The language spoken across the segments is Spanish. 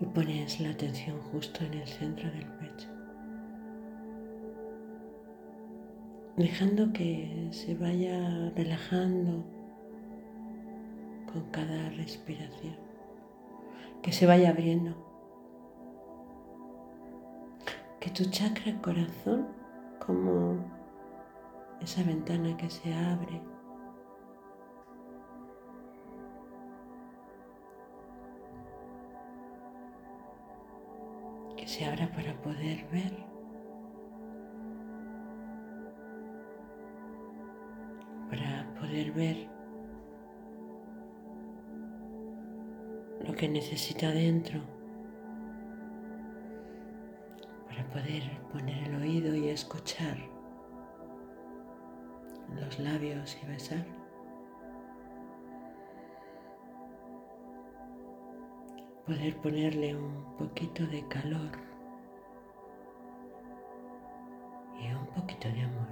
y pones la atención justo en el centro del pecho, dejando que se vaya relajando con cada respiración, que se vaya abriendo, que tu chakra corazón, como esa ventana que se abre, se abra para poder ver. Para poder ver lo que necesita dentro. Para poder poner el oído y escuchar los labios y besar. Poder ponerle un poquito de calor y un poquito de amor.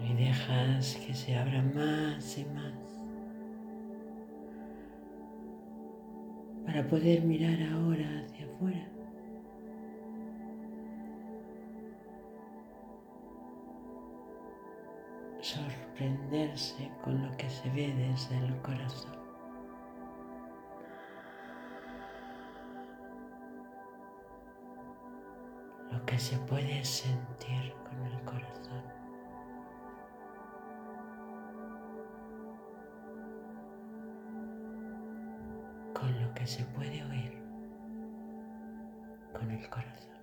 Y dejas que se abra más y más para poder mirar ahora hacia sorprenderse con lo que se ve desde el corazón. Lo que se puede sentir con el corazón. Con lo que se puede oír con el corazón.